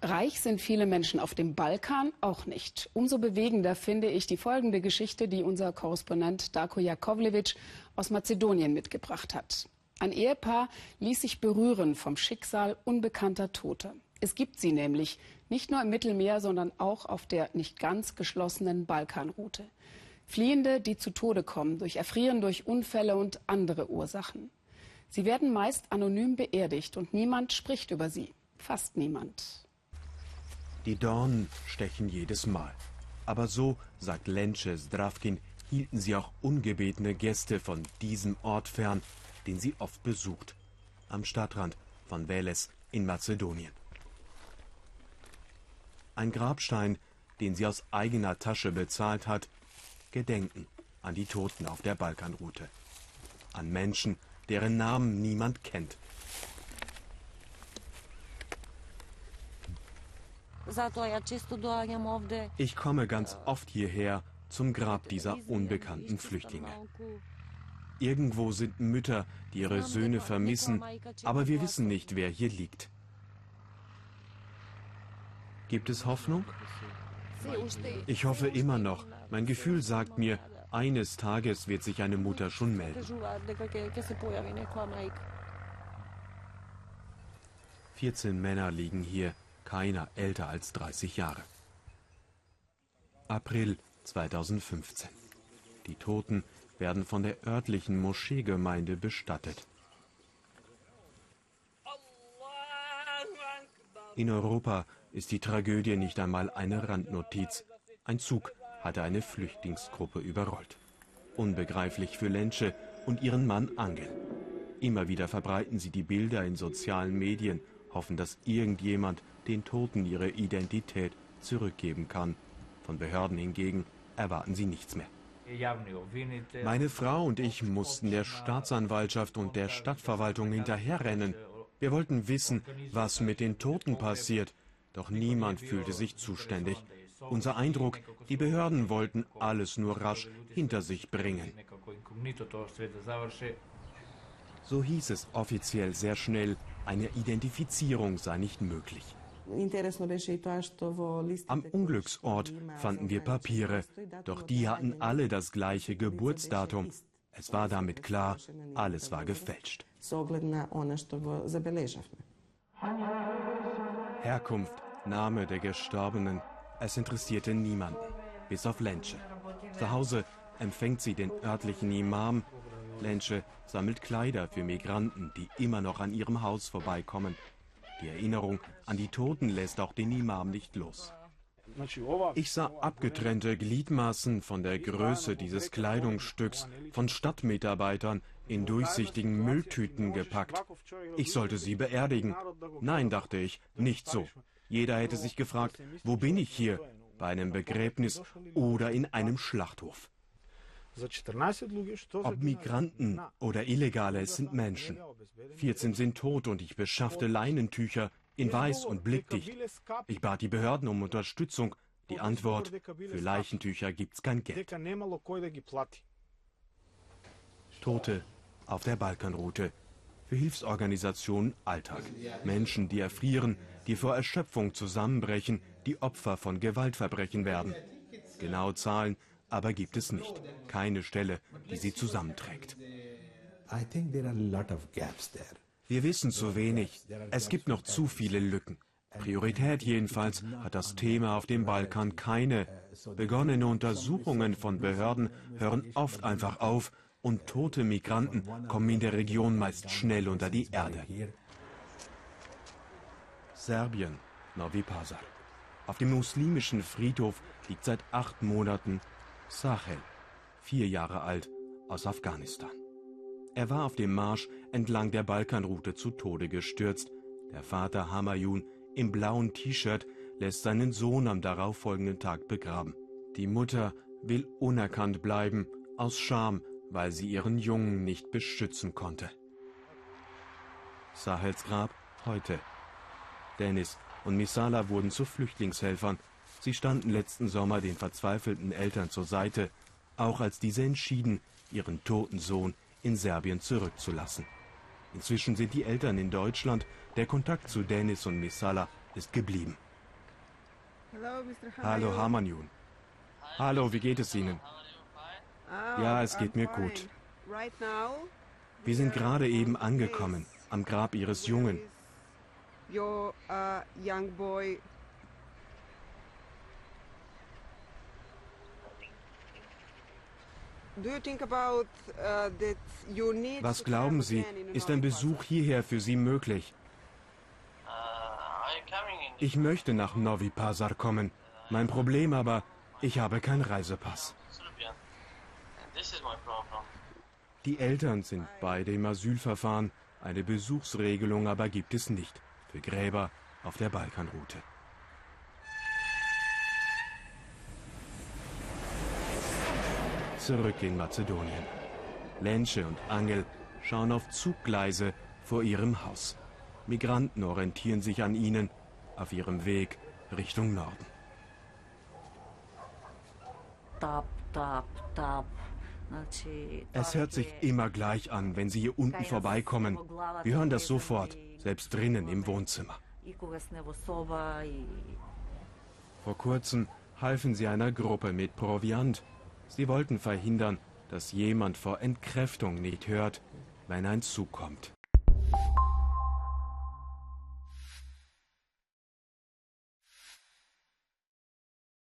Reich sind viele Menschen auf dem Balkan auch nicht. Umso bewegender finde ich die folgende Geschichte, die unser Korrespondent Darko Jakovlevic aus Mazedonien mitgebracht hat. Ein Ehepaar ließ sich berühren vom Schicksal unbekannter Toter. Es gibt sie nämlich nicht nur im Mittelmeer, sondern auch auf der nicht ganz geschlossenen Balkanroute. Fliehende, die zu Tode kommen, durch Erfrieren, durch Unfälle und andere Ursachen. Sie werden meist anonym beerdigt und niemand spricht über sie. Fast niemand. Die Dornen stechen jedes Mal. Aber so, sagt Lenche Zdravkin, hielten sie auch ungebetene Gäste von diesem Ort fern, den sie oft besucht. Am Stadtrand von Veles in Mazedonien. Ein Grabstein, den sie aus eigener Tasche bezahlt hat, Gedenken an die Toten auf der Balkanroute. An Menschen, deren Namen niemand kennt. Ich komme ganz oft hierher zum Grab dieser unbekannten Flüchtlinge. Irgendwo sind Mütter, die ihre Söhne vermissen, aber wir wissen nicht, wer hier liegt. Gibt es Hoffnung? Ich hoffe immer noch. Mein Gefühl sagt mir, eines Tages wird sich eine Mutter schon melden. 14 Männer liegen hier, keiner älter als 30 Jahre. April 2015. Die Toten werden von der örtlichen Moscheegemeinde bestattet. In Europa ist die Tragödie nicht einmal eine Randnotiz. Ein Zug hatte eine Flüchtlingsgruppe überrollt. Unbegreiflich für Lensche und ihren Mann Angel. Immer wieder verbreiten sie die Bilder in sozialen Medien, hoffen, dass irgendjemand den Toten ihre Identität zurückgeben kann. Von Behörden hingegen erwarten sie nichts mehr. Meine Frau und ich mussten der Staatsanwaltschaft und der Stadtverwaltung hinterherrennen. Wir wollten wissen, was mit den Toten passiert, doch niemand fühlte sich zuständig. Unser Eindruck, die Behörden wollten alles nur rasch hinter sich bringen. So hieß es offiziell sehr schnell, eine Identifizierung sei nicht möglich. Am Unglücksort fanden wir Papiere, doch die hatten alle das gleiche Geburtsdatum. Es war damit klar, alles war gefälscht. Herkunft, Name der Gestorbenen, es interessierte niemanden, bis auf Lensche. Zu Hause empfängt sie den örtlichen Imam. Lensche sammelt Kleider für Migranten, die immer noch an ihrem Haus vorbeikommen. Die Erinnerung an die Toten lässt auch den Imam nicht los. Ich sah abgetrennte Gliedmaßen von der Größe dieses Kleidungsstücks von Stadtmitarbeitern in durchsichtigen Mülltüten gepackt. Ich sollte sie beerdigen. Nein, dachte ich, nicht so. Jeder hätte sich gefragt, wo bin ich hier? Bei einem Begräbnis oder in einem Schlachthof. Ob Migranten oder Illegale, es sind Menschen. 14 sind tot und ich beschaffte Leinentücher in weiß und blickdicht. Ich bat die Behörden um Unterstützung. Die Antwort, für Leichentücher gibt's kein Geld. Tote auf der Balkanroute. Für Hilfsorganisationen Alltag. Menschen, die erfrieren, die vor Erschöpfung zusammenbrechen, die Opfer von Gewaltverbrechen werden. Genaue Zahlen aber gibt es nicht. Keine Stelle, die sie zusammenträgt. Wir wissen zu wenig. Es gibt noch zu viele Lücken. Priorität jedenfalls hat das Thema auf dem Balkan keine. Begonnene Untersuchungen von Behörden hören oft einfach auf und tote Migranten kommen in der Region meist schnell unter die Erde. Serbien, Novi Pazar. Auf dem muslimischen Friedhof liegt seit acht Monaten Sahel, vier Jahre alt, aus Afghanistan. Er war auf dem Marsch entlang der Balkanroute zu Tode gestürzt. Der Vater Hamayun im blauen T-Shirt lässt seinen Sohn am darauffolgenden Tag begraben. Die Mutter will unerkannt bleiben, aus Scham, weil sie ihren Jungen nicht beschützen konnte. Sahels Grab heute Dennis und Misala wurden zu Flüchtlingshelfern. Sie standen letzten Sommer den verzweifelten Eltern zur Seite, auch als diese entschieden, ihren toten Sohn in Serbien zurückzulassen. Inzwischen sind die Eltern in Deutschland, der Kontakt zu Dennis und Misala ist geblieben. Hallo Hamanjun. Hallo, wie geht es Ihnen? Ja, es geht mir gut. Wir sind gerade eben angekommen, am Grab Ihres Jungen. Was to glauben Sie, ist ein Besuch hierher für Sie möglich? Ich möchte nach Novi Pazar kommen. Mein Problem aber, ich habe keinen Reisepass. Die Eltern sind beide im Asylverfahren. Eine Besuchsregelung aber gibt es nicht für Gräber auf der Balkanroute. Zurück in Mazedonien. Lensche und Angel schauen auf Zuggleise vor ihrem Haus. Migranten orientieren sich an ihnen auf ihrem Weg Richtung Norden. Tap, tap, tap. Znači, Es hört sich immer gleich an, wenn sie hier unten vorbeikommen. Wir hören das sofort, selbst drinnen im Wohnzimmer. Vor kurzem halfen sie einer Gruppe mit Proviant. Sie wollten verhindern, dass jemand vor Entkräftung nicht hört, wenn ein Zug kommt.